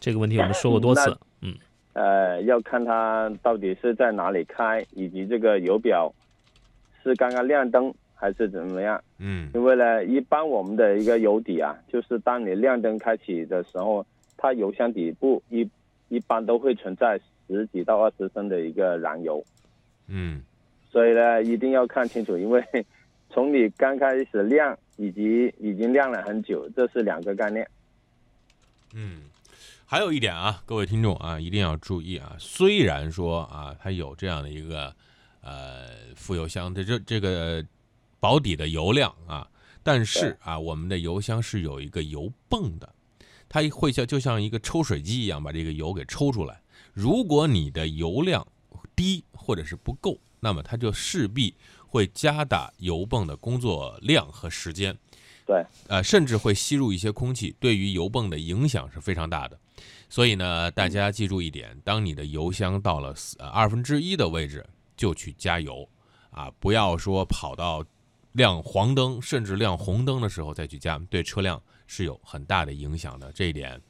这个问题我们说过多次。嗯，呃，要看它到底是在哪里开，以及这个油表是刚刚亮灯还是怎么样。嗯因为呢，一般我们的一个油底啊，就是当你亮灯开启的时候，它油箱底部一一般都会存在十几到二十升的一个燃油，嗯所以呢，一定要看清楚，因为从你刚开始亮以及已经亮了很久，这是两个概念。嗯，还有一点啊，各位听众啊，一定要注意啊。虽然说啊，它有这样的一个呃副油箱的这这个保底的油量啊，但是啊，我们的油箱是有一个油泵的，它会像就像一个抽水机一样把这个油给抽出来。如果你的油量低或者是不够，那么它就势必会加大油泵的工作量和时间。对，呃，甚至会吸入一些空气，对于油泵的影响是非常大的。所以呢，大家记住一点：当你的油箱到了呃二分之一的位置，就去加油啊，不要说跑到亮黄灯甚至亮红灯的时候再去加，对车辆是有很大的影响的。这一点